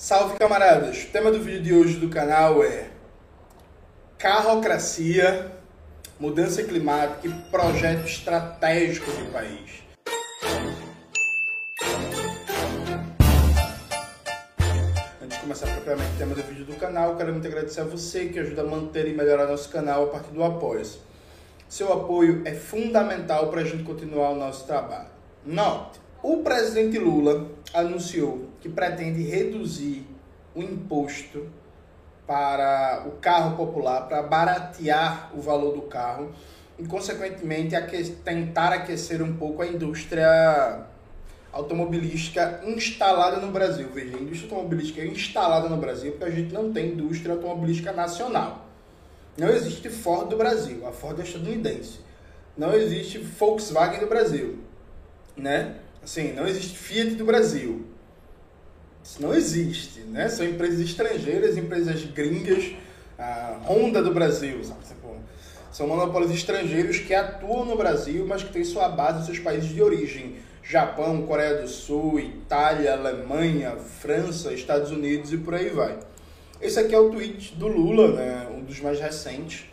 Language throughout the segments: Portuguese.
Salve camaradas! O tema do vídeo de hoje do canal é Carrocracia, mudança climática e projeto estratégico do país. Antes de começar propriamente o tema do vídeo do canal, quero muito agradecer a você que ajuda a manter e melhorar nosso canal a partir do apoio. Seu apoio é fundamental para a gente continuar o nosso trabalho. Note, o presidente Lula anunciou que pretende reduzir o imposto para o carro popular, para baratear o valor do carro e, consequentemente, aque tentar aquecer um pouco a indústria automobilística instalada no Brasil. Veja, a indústria automobilística é instalada no Brasil porque a gente não tem indústria automobilística nacional. Não existe Ford do Brasil, a Ford é estadunidense. Não existe Volkswagen do Brasil, né? Assim, não existe Fiat do Brasil. Isso não existe, né? São empresas estrangeiras, empresas gringas, a Honda do Brasil, sabe? São monopólios estrangeiros que atuam no Brasil, mas que têm sua base nos seus países de origem. Japão, Coreia do Sul, Itália, Alemanha, França, Estados Unidos e por aí vai. Esse aqui é o tweet do Lula, né? um dos mais recentes.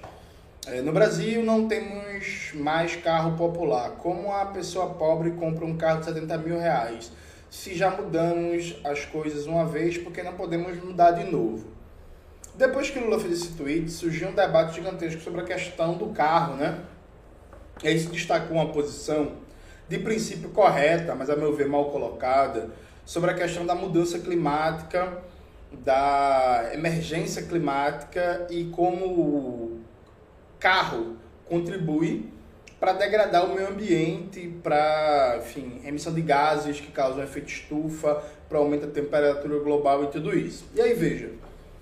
É, no Brasil não temos mais carro popular. Como a pessoa pobre compra um carro de 70 mil reais? Se já mudamos as coisas uma vez, porque não podemos mudar de novo? Depois que Lula fez esse tweet, surgiu um debate gigantesco sobre a questão do carro, né? E aí se destacou uma posição de princípio correta, mas a meu ver mal colocada, sobre a questão da mudança climática, da emergência climática e como carro contribui para degradar o meio ambiente, para, enfim, emissão de gases que causam efeito estufa, para aumentar a temperatura global e tudo isso. E aí, veja,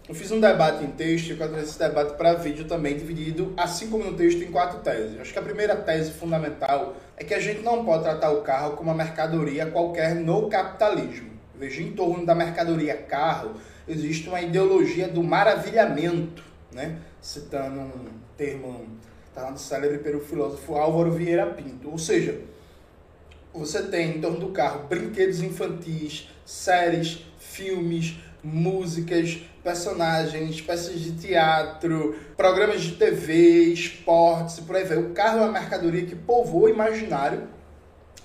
eu fiz um debate em texto e eu quero esse debate para vídeo também, dividido, assim como no texto, em quatro teses. Acho que a primeira tese fundamental é que a gente não pode tratar o carro como uma mercadoria qualquer no capitalismo. Veja, em torno da mercadoria carro, existe uma ideologia do maravilhamento, né? citando um termo tá, no célebre pelo filósofo Álvaro Vieira Pinto. Ou seja, você tem em torno do carro brinquedos infantis, séries, filmes, músicas, personagens, peças de teatro, programas de TV, esportes e por aí vai. O carro é uma mercadoria que povoa o imaginário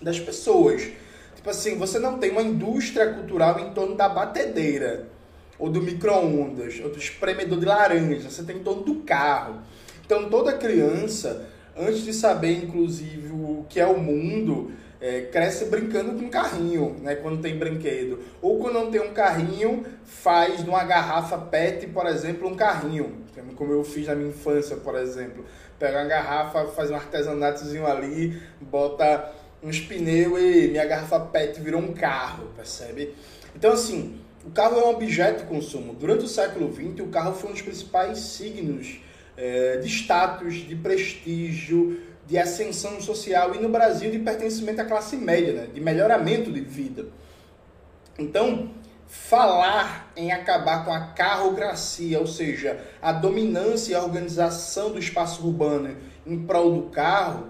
das pessoas. Tipo assim, você não tem uma indústria cultural em torno da batedeira, ou do micro-ondas, ou do espremedor de laranja, você tem em torno do carro. Então toda criança, antes de saber inclusive o que é o mundo, é, cresce brincando com um carrinho, né, quando tem brinquedo. Ou quando não tem um carrinho, faz de uma garrafa PET, por exemplo, um carrinho. Como eu fiz na minha infância, por exemplo. Pega uma garrafa, faz um artesanatozinho ali, bota uns pneus e minha garrafa PET virou um carro, percebe? Então, assim, o carro é um objeto de consumo. Durante o século XX, o carro foi um dos principais signos é, de status, de prestígio, de ascensão social e no Brasil de pertencimento à classe média, né? de melhoramento de vida. Então, falar em acabar com a carrocracia, ou seja, a dominância e a organização do espaço urbano em prol do carro,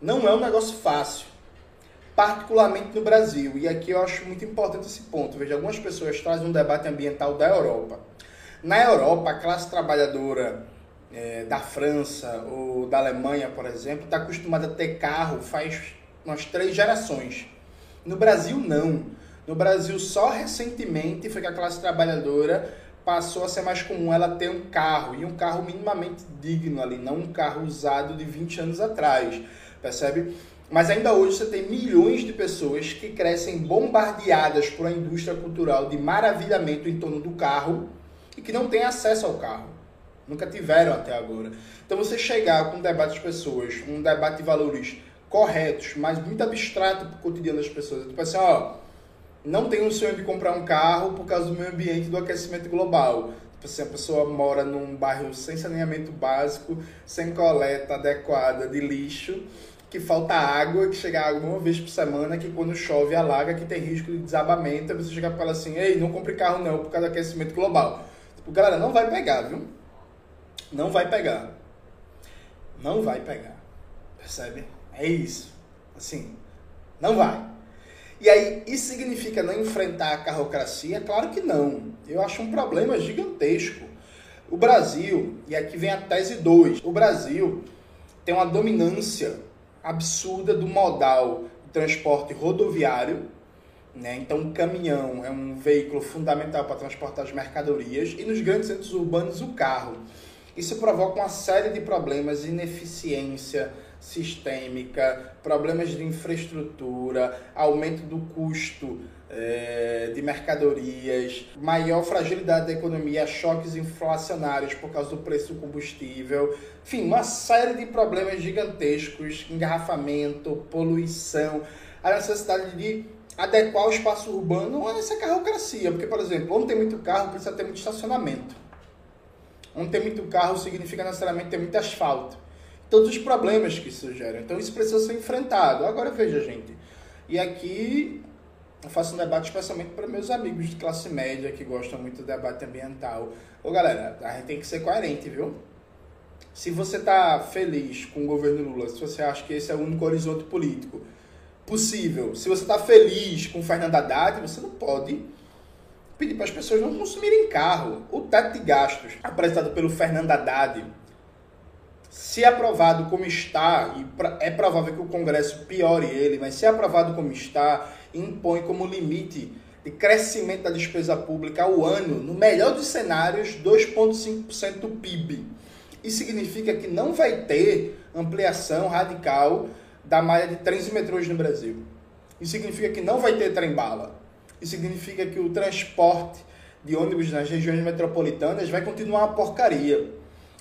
não é um negócio fácil, particularmente no Brasil. E aqui eu acho muito importante esse ponto. Veja, algumas pessoas trazem um debate ambiental da Europa. Na Europa, a classe trabalhadora é, da França ou da Alemanha, por exemplo, está acostumada a ter carro faz umas três gerações. No Brasil, não. No Brasil, só recentemente foi que a classe trabalhadora passou a ser mais comum ela ter um carro, e um carro minimamente digno ali, não um carro usado de 20 anos atrás, percebe? Mas ainda hoje você tem milhões de pessoas que crescem bombardeadas por uma indústria cultural de maravilhamento em torno do carro e que não têm acesso ao carro. Nunca tiveram até agora. Então você chegar com um debate de pessoas, um debate de valores corretos, mas muito abstrato para o cotidiano das pessoas. Tipo assim, ó, não tenho o sonho de comprar um carro por causa do meio ambiente do aquecimento global. Tipo assim, a pessoa mora num bairro sem saneamento básico, sem coleta adequada de lixo, que falta água, que chega água uma vez por semana, que quando chove alaga, que tem risco de desabamento, aí você chega e fala assim, ei, não compre carro não, por causa do aquecimento global. Tipo, galera, não vai pegar, viu? Não vai pegar. Não vai pegar. Percebe? É isso. Assim, não vai. E aí, isso significa não enfrentar a carrocracia? Claro que não. Eu acho um problema gigantesco. O Brasil, e aqui vem a tese 2, o Brasil tem uma dominância absurda do modal de transporte rodoviário, né? Então, o caminhão é um veículo fundamental para transportar as mercadorias e nos grandes centros urbanos o carro. Isso provoca uma série de problemas, ineficiência sistêmica, problemas de infraestrutura, aumento do custo é, de mercadorias, maior fragilidade da economia, choques inflacionários por causa do preço do combustível, enfim, uma série de problemas gigantescos, engarrafamento, poluição, a necessidade de adequar o espaço urbano a essa carrocracia, porque, por exemplo, onde tem muito carro, precisa ter muito estacionamento. Onde tem muito carro significa necessariamente ter muito asfalto. Todos os problemas que isso gera. Então isso precisa ser enfrentado. Agora veja, gente. E aqui eu faço um debate especialmente para meus amigos de classe média que gostam muito do debate ambiental. Ô galera, a gente tem que ser coerente, viu? Se você está feliz com o governo Lula, se você acha que esse é o único horizonte político possível, se você está feliz com Fernando Haddad, você não pode pedir para as pessoas não consumirem carro. O teto de gastos apresentado pelo Fernando Haddad, se aprovado como está, e é provável que o Congresso piore ele, mas se aprovado como está, impõe como limite de crescimento da despesa pública ao ano, no melhor dos cenários, 2,5% do PIB. Isso significa que não vai ter ampliação radical da malha de trens e metrôs no Brasil. Isso significa que não vai ter trem-bala. Isso significa que o transporte de ônibus nas regiões metropolitanas vai continuar uma porcaria.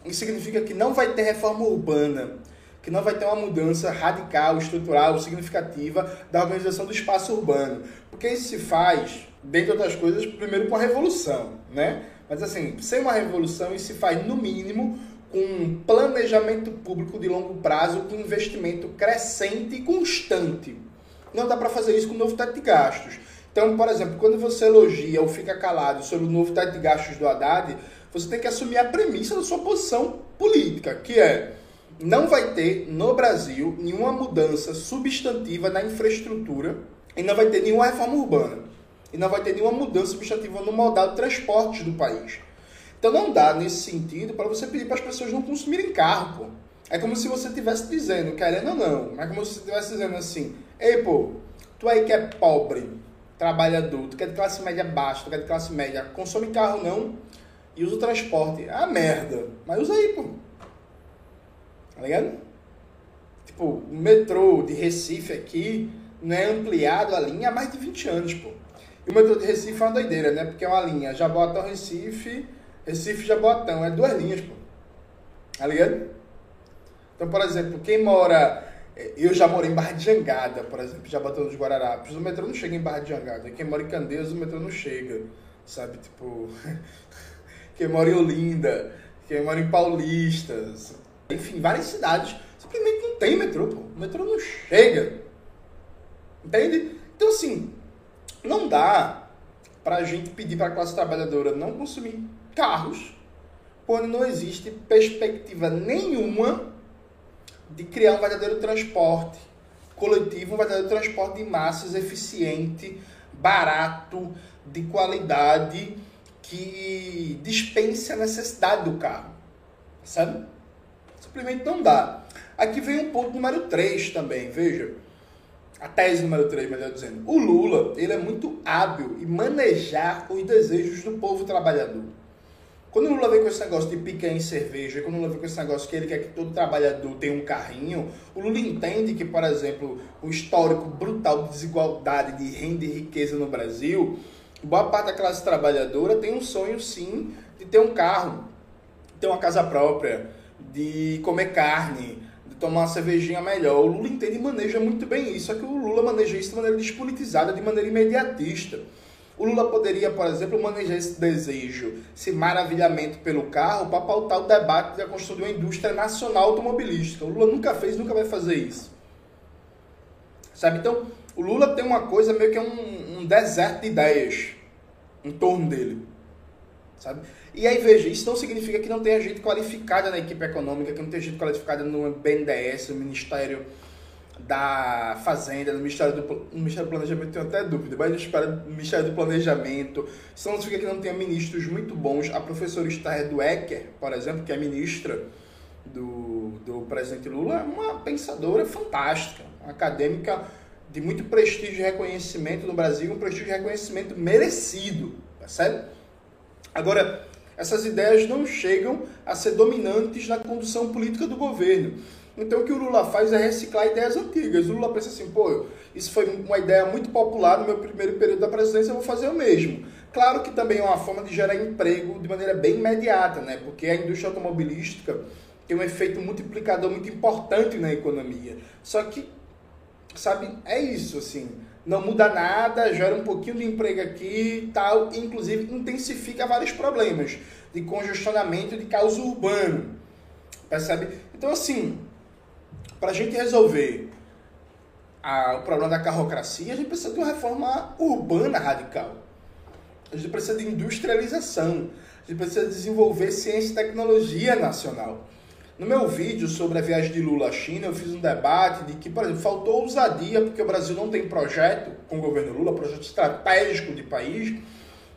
Isso significa que não vai ter reforma urbana, que não vai ter uma mudança radical, estrutural, significativa da organização do espaço urbano. Porque isso se faz, dentre outras coisas, primeiro com a revolução, né? Mas assim, sem uma revolução, isso se faz no mínimo com um planejamento público de longo prazo, com investimento crescente e constante. Não dá para fazer isso com o novo teto de gastos. Então, por exemplo, quando você elogia ou fica calado sobre o novo teto de gastos do Haddad, você tem que assumir a premissa da sua posição política, que é não vai ter no Brasil nenhuma mudança substantiva na infraestrutura e não vai ter nenhuma reforma urbana. E não vai ter nenhuma mudança substantiva no modal de transportes do país. Então não dá nesse sentido para você pedir para as pessoas não consumirem carro, pô. É como se você estivesse dizendo, querendo ou não, é como se você estivesse dizendo assim, ei pô, tu aí que é pobre, trabalhador, tu quer de classe média baixa, tu quer de classe média, consome carro não e usa o transporte. Ah, merda. Mas usa aí, pô. Tá ligado? Tipo, o metrô de Recife aqui não é ampliado a linha há mais de 20 anos, pô. E o metrô de Recife é uma doideira, né? Porque é uma linha Jaboatão, Recife, Recife, Jaboatão. É duas linhas, pô. Tá ligado? Então, por exemplo, quem mora eu já morei em Barra de Jangada, por exemplo, já bateu nos Guararapes. O metrô não chega em Barra de Jangada. Quem mora em Candeias, o metrô não chega. Sabe, tipo. quem mora em Olinda, quem mora em Paulistas. Enfim, várias cidades simplesmente não tem metrô, pô. O metrô não chega. Entende? Então, assim, não dá pra gente pedir pra classe trabalhadora não consumir carros quando não existe perspectiva nenhuma de criar um verdadeiro transporte coletivo, um verdadeiro transporte de massas eficiente, barato, de qualidade, que dispense a necessidade do carro. Sabe? Simplesmente não dá. Aqui vem um ponto número 3 também, veja. A tese número 3, melhor dizendo. O Lula, ele é muito hábil em manejar os desejos do povo trabalhador. Quando o Lula vem com esse negócio de picanha em cerveja, quando o Lula vem com esse negócio que ele quer que todo trabalhador tenha um carrinho, o Lula entende que, por exemplo, o histórico brutal de desigualdade de renda e riqueza no Brasil, boa parte da classe trabalhadora tem um sonho, sim, de ter um carro, de ter uma casa própria, de comer carne, de tomar uma cervejinha melhor. O Lula entende e maneja muito bem isso, só que o Lula maneja isso de maneira despolitizada, de maneira imediatista. O Lula poderia, por exemplo, manejar esse desejo, esse maravilhamento pelo carro, para pautar o debate da construção de uma indústria nacional automobilística. O Lula nunca fez, nunca vai fazer isso. Sabe? Então, o Lula tem uma coisa meio que um, um deserto de ideias em torno dele. Sabe? E aí, veja, isso não significa que não tenha gente qualificada na equipe econômica, que não tenha gente qualificada no BNDES, no Ministério da Fazenda, no Ministério do, no Ministério do Planejamento, tenho até dúvida, mas no Ministério do Planejamento. Isso não significa que não tenha ministros muito bons. A professora Esther Duecker, por exemplo, que é ministra do, do presidente Lula, é uma pensadora fantástica, uma acadêmica de muito prestígio e reconhecimento no Brasil, um prestígio e reconhecimento merecido, percebe? Agora, essas ideias não chegam a ser dominantes na condução política do governo. Então o que o Lula faz é reciclar ideias antigas. O Lula pensa assim, pô, isso foi uma ideia muito popular no meu primeiro período da presidência, eu vou fazer o mesmo. Claro que também é uma forma de gerar emprego de maneira bem imediata, né? Porque a indústria automobilística tem um efeito multiplicador muito importante na economia. Só que, sabe, é isso, assim. Não muda nada, gera um pouquinho de emprego aqui e tal, inclusive intensifica vários problemas de congestionamento de caos urbano. Percebe? Então, assim, para a gente resolver a, o problema da carrocracia, a gente precisa de uma reforma urbana radical. A gente precisa de industrialização. A gente precisa desenvolver ciência e tecnologia nacional. No meu vídeo sobre a viagem de Lula à China, eu fiz um debate de que, por exemplo, faltou ousadia, porque o Brasil não tem projeto com o governo Lula, projeto estratégico de país,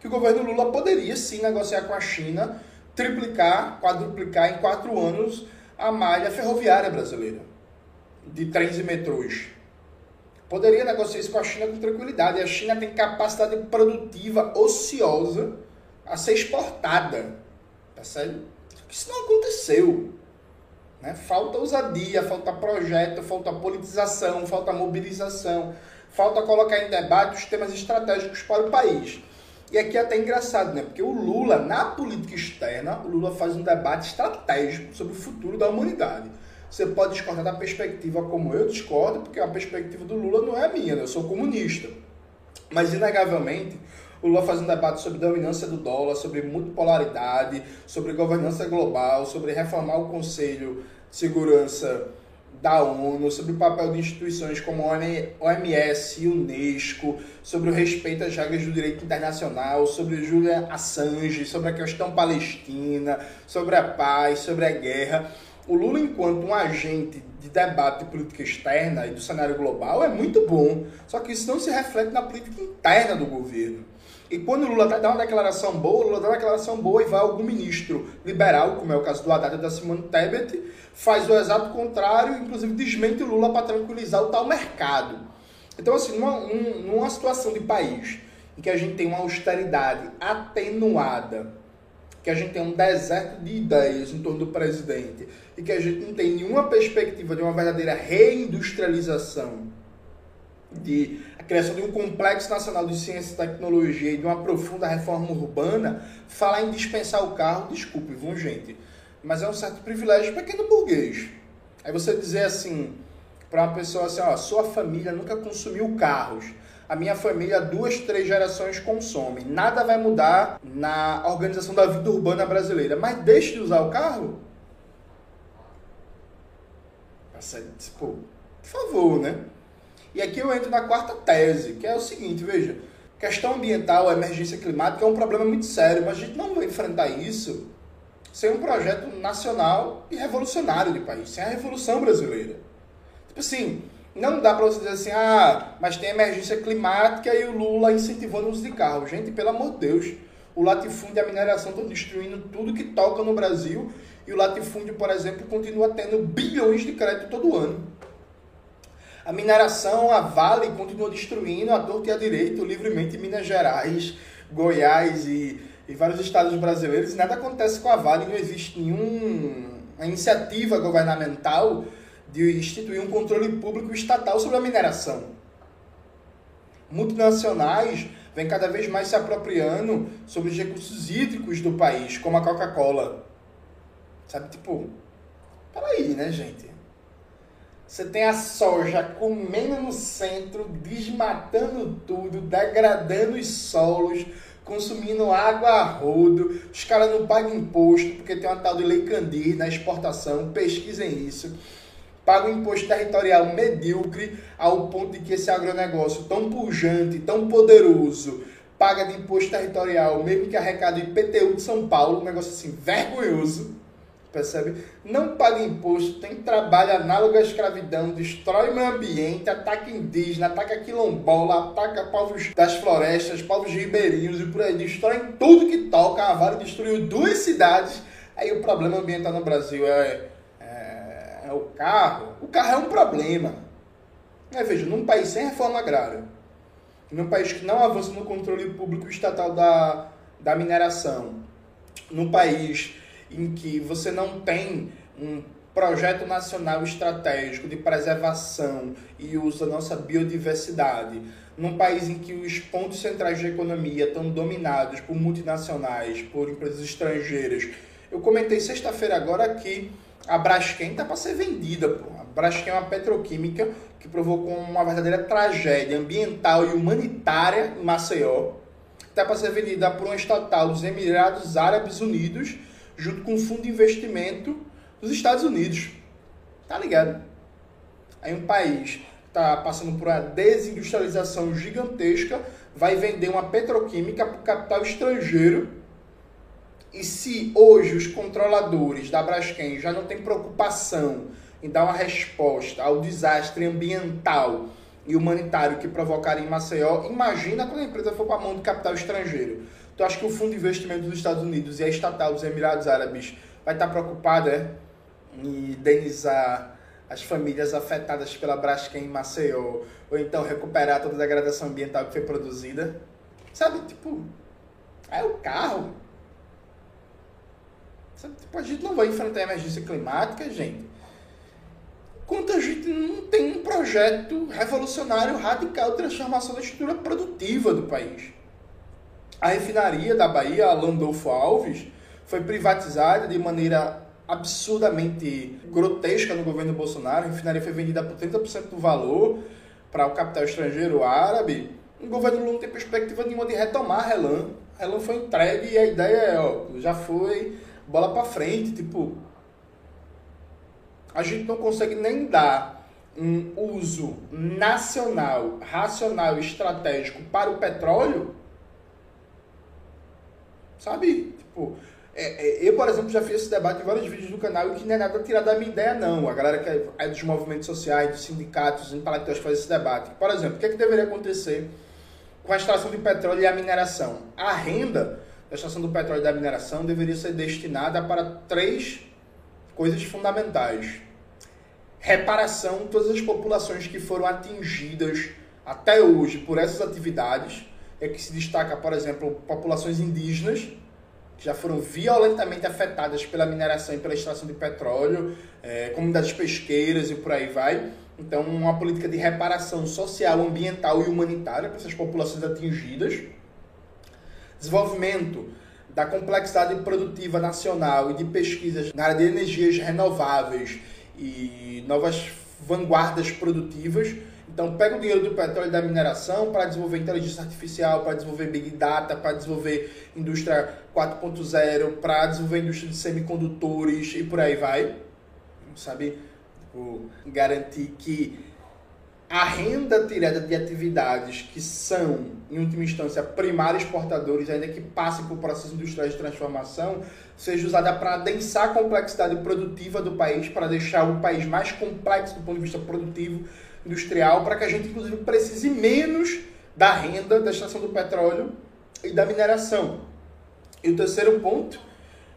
que o governo Lula poderia sim negociar com a China, triplicar, quadruplicar em quatro anos a malha ferroviária brasileira de trens e metrôs. Poderia negociar isso com a China com tranquilidade. A China tem capacidade produtiva ociosa a ser exportada. Percebe? Isso não aconteceu. Né? Falta ousadia, falta projeto, falta politização, falta mobilização, falta colocar em debate os temas estratégicos para o país. E aqui é até engraçado, né? Porque o Lula, na política externa, o Lula faz um debate estratégico sobre o futuro da humanidade. Você pode discordar da perspectiva como eu discordo, porque a perspectiva do Lula não é minha, né? eu sou comunista. Mas, inegavelmente, o Lula faz um debate sobre dominância do dólar, sobre multipolaridade, sobre governança global, sobre reformar o Conselho de Segurança da ONU, sobre o papel de instituições como a OMS e Unesco, sobre o respeito às regras do direito internacional, sobre Julian Assange, sobre a questão palestina, sobre a paz, sobre a guerra o Lula, enquanto um agente de debate de política externa e do cenário global, é muito bom. Só que isso não se reflete na política interna do governo. E quando o Lula dá uma declaração boa, o Lula dá uma declaração boa e vai algum ministro liberal, como é o caso do Haddad e da Simone Tebet, faz o exato contrário, inclusive desmente o Lula para tranquilizar o tal mercado. Então, assim, numa, numa situação de país em que a gente tem uma austeridade atenuada, que a gente tem um deserto de ideias em torno do presidente e que a gente não tem nenhuma perspectiva de uma verdadeira reindustrialização, de a criação de um complexo nacional de ciência e tecnologia e de uma profunda reforma urbana, falar em dispensar o carro, desculpe, viu, gente? Mas é um certo privilégio pequeno burguês. Aí você dizer assim, para uma pessoa assim, ó, sua família nunca consumiu carros a minha família, duas, três gerações consomem. Nada vai mudar na organização da vida urbana brasileira. Mas deixe de usar o carro. Tipo, por favor, né? E aqui eu entro na quarta tese, que é o seguinte, veja. Questão ambiental, emergência climática é um problema muito sério, mas a gente não vai enfrentar isso sem um projeto nacional e revolucionário de país, sem a Revolução Brasileira. Tipo assim, não dá para você dizer assim, ah, mas tem emergência climática e o Lula incentivando o uso de carro. Gente, pelo amor de Deus, o latifúndio e a mineração estão destruindo tudo que toca no Brasil e o latifúndio, por exemplo, continua tendo bilhões de crédito todo ano. A mineração, a Vale, continua destruindo a torta e a direito livremente em Minas Gerais, Goiás e, e vários estados brasileiros. Nada acontece com a Vale, não existe nenhuma iniciativa governamental de instituir um controle público estatal sobre a mineração. Multinacionais vêm cada vez mais se apropriando sobre os recursos hídricos do país, como a Coca-Cola. Sabe, tipo, peraí, né, gente? Você tem a soja comendo no centro, desmatando tudo, degradando os solos, consumindo água a rodo. Os caras não pagam imposto porque tem uma tal de lei Candir na exportação. Pesquisem isso paga um imposto territorial medíocre ao ponto de que esse agronegócio tão pujante, tão poderoso, paga de imposto territorial, mesmo que arrecada IPTU de São Paulo, um negócio assim vergonhoso. percebe? Não paga imposto, tem trabalho análogo à escravidão, destrói o meio ambiente, ataca indígena, ataca quilombola, ataca povos das florestas, povos ribeirinhos e por aí, destrói tudo que toca. A Vale destruiu duas cidades. Aí o problema ambiental no Brasil é, é, o carro. O carro é um problema. É, veja, num país sem reforma agrária, num país que não avança no controle público estatal da, da mineração, num país em que você não tem um projeto nacional estratégico de preservação e uso da nossa biodiversidade, num país em que os pontos centrais de economia estão dominados por multinacionais, por empresas estrangeiras. Eu comentei sexta-feira agora que a Braskem está para ser vendida. Pô. A Braskem é uma petroquímica que provocou uma verdadeira tragédia ambiental e humanitária em Maceió. Está para ser vendida por uma estatal dos Emirados Árabes Unidos junto com o fundo de investimento dos Estados Unidos. Tá ligado? Aí um país está passando por uma desindustrialização gigantesca, vai vender uma petroquímica para o capital estrangeiro. E se hoje os controladores da Braskem já não têm preocupação em dar uma resposta ao desastre ambiental e humanitário que provocaram em Maceió, imagina quando a empresa for para a mão de capital estrangeiro. Tu acha que o Fundo de Investimento dos Estados Unidos e a estatal dos Emirados Árabes vai estar preocupada é, em indenizar as famílias afetadas pela Braskem em Maceió, ou então recuperar toda a degradação ambiental que foi produzida? Sabe, tipo, é o carro. A gente não vai enfrentar a emergência climática, gente. Quanto a gente não tem um projeto revolucionário, radical de transformação da estrutura produtiva do país. A refinaria da Bahia, a Landolfo Alves, foi privatizada de maneira absurdamente grotesca no governo Bolsonaro. A refinaria foi vendida por 30% do valor para o capital estrangeiro árabe. O governo Lula não tem perspectiva nenhuma de retomar a Relan. A Relan foi entregue e a ideia é, ó, já foi bola para frente, tipo a gente não consegue nem dar um uso nacional, racional estratégico para o petróleo Sabe? Tipo, é, é, eu, por exemplo, já fiz esse debate em vários vídeos do canal e que não é nada tirar da minha ideia, não. A galera que é, é dos movimentos sociais, dos sindicatos, intelectuais faz esse debate. Por exemplo, o que, é que deveria acontecer com a extração de petróleo e a mineração? A renda da extração do petróleo e da mineração deveria ser destinada para três coisas fundamentais. Reparação de todas as populações que foram atingidas até hoje por essas atividades é que se destaca, por exemplo, populações indígenas, que já foram violentamente afetadas pela mineração e pela extração de petróleo, é, comunidades pesqueiras e por aí vai. Então, uma política de reparação social, ambiental e humanitária para essas populações atingidas. Desenvolvimento da complexidade produtiva nacional e de pesquisas na área de energias renováveis e novas vanguardas produtivas então, pega o dinheiro do petróleo e da mineração para desenvolver inteligência artificial, para desenvolver big data, para desenvolver indústria 4.0, para desenvolver indústria de semicondutores e por aí vai. Sabe? Tipo, garantir que a renda tirada de atividades que são, em última instância, primários exportadores, ainda que passem por processos industriais de transformação, seja usada para adensar a complexidade produtiva do país, para deixar o país mais complexo do ponto de vista produtivo industrial para que a gente, inclusive, precise menos da renda da extração do petróleo e da mineração. E o terceiro ponto,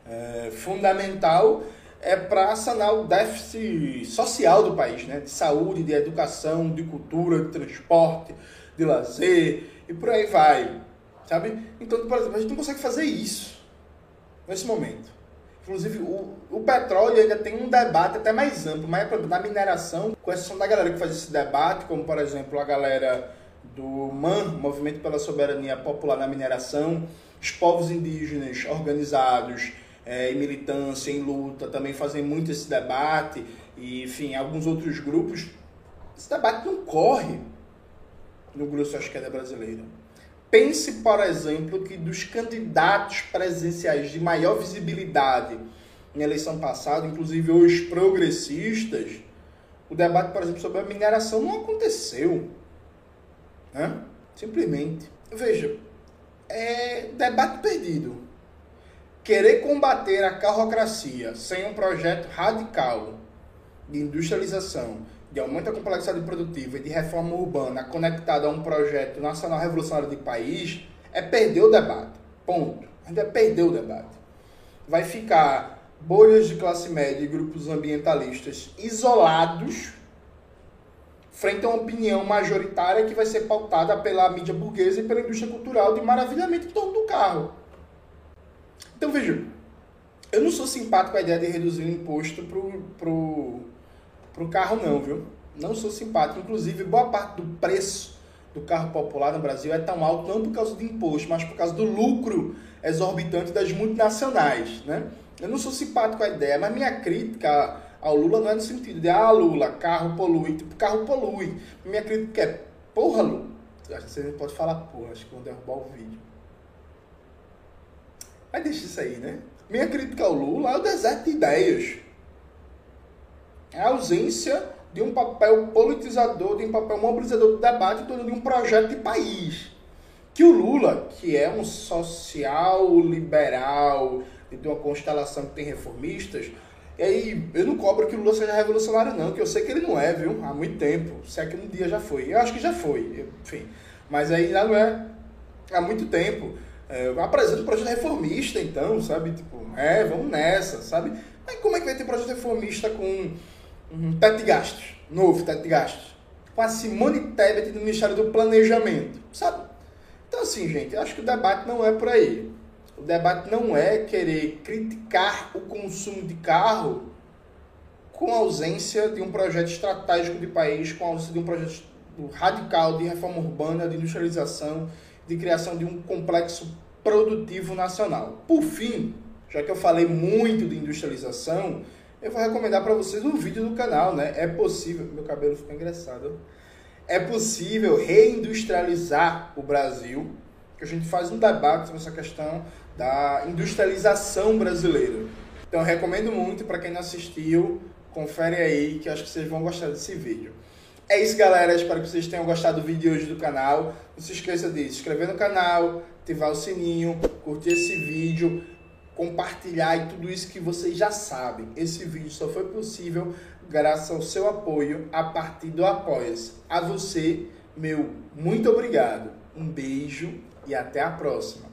é, fundamental, é para sanar o déficit social do país, né? de saúde, de educação, de cultura, de transporte, de lazer e por aí vai. Sabe? Então, por exemplo, a gente não consegue fazer isso nesse momento. Inclusive, o, o petróleo ainda tem um debate até mais amplo, mas na mineração, com exceção da galera que faz esse debate, como por exemplo a galera do MAN, Movimento pela Soberania Popular na Mineração, os povos indígenas organizados é, em militância, em luta, também fazem muito esse debate, e enfim, alguns outros grupos. Esse debate não corre no grosso à esquerda brasileira. Pense, por exemplo, que dos candidatos presidenciais de maior visibilidade na eleição passada, inclusive os progressistas, o debate, por exemplo, sobre a mineração não aconteceu. Né? Simplesmente. Veja, é debate perdido. Querer combater a carrocracia sem um projeto radical de industrialização, de aumento da complexidade produtiva e de reforma urbana conectado a um projeto nacional revolucionário de país é perder o debate. Ponto. A gente vai perder o debate. Vai ficar bolhas de classe média e grupos ambientalistas isolados frente a uma opinião majoritária que vai ser pautada pela mídia burguesa e pela indústria cultural de maravilhamento torno do carro. Então veja, eu não sou simpático com a ideia de reduzir o imposto pro, pro, pro carro não, viu? Não sou simpático. Inclusive, boa parte do preço do carro popular no Brasil é tão alto não por causa do imposto, mas por causa do lucro exorbitante das multinacionais, né? Eu não sou simpático com a ideia, mas minha crítica ao Lula não é no sentido de, ah, Lula, carro polui, tipo, carro polui. Minha crítica é, porra, Lula. Acho que você pode falar porra, acho que vão derrubar o vídeo. Mas deixa isso aí, né? Minha crítica ao Lula é o deserto de ideias. É a ausência de um papel politizador, de um papel mobilizador do debate de um projeto de país. Que o Lula, que é um social liberal, de uma constelação que tem reformistas, e aí eu não cobro que o Lula seja revolucionário, não, que eu sei que ele não é, viu? Há muito tempo. Se é que um dia já foi. Eu acho que já foi, enfim. Mas aí já não é há muito tempo. É, eu apresento um projeto reformista, então, sabe? Tipo, é, vamos nessa, sabe? Mas como é que vai ter projeto reformista com um teto de gastos, novo teto de gastos? Com a Simone Tebet do Ministério do Planejamento, sabe? Então, assim, gente, acho que o debate não é por aí. O debate não é querer criticar o consumo de carro com ausência de um projeto estratégico de país, com ausência de um projeto radical de reforma urbana, de industrialização, de criação de um complexo produtivo nacional. Por fim, já que eu falei muito de industrialização, eu vou recomendar para vocês um vídeo do canal, né? É possível, meu cabelo ficou engraçado. É possível reindustrializar o Brasil, que a gente faz um debate sobre essa questão da industrialização brasileira. Então, recomendo muito para quem não assistiu, confere aí que acho que vocês vão gostar desse vídeo. É isso, galera. Espero que vocês tenham gostado do vídeo de hoje do canal. Não se esqueça de se inscrever no canal, ativar o sininho, curtir esse vídeo, compartilhar e tudo isso que vocês já sabem. Esse vídeo só foi possível graças ao seu apoio a partir do Apoia-se. A você, meu muito obrigado. Um beijo e até a próxima.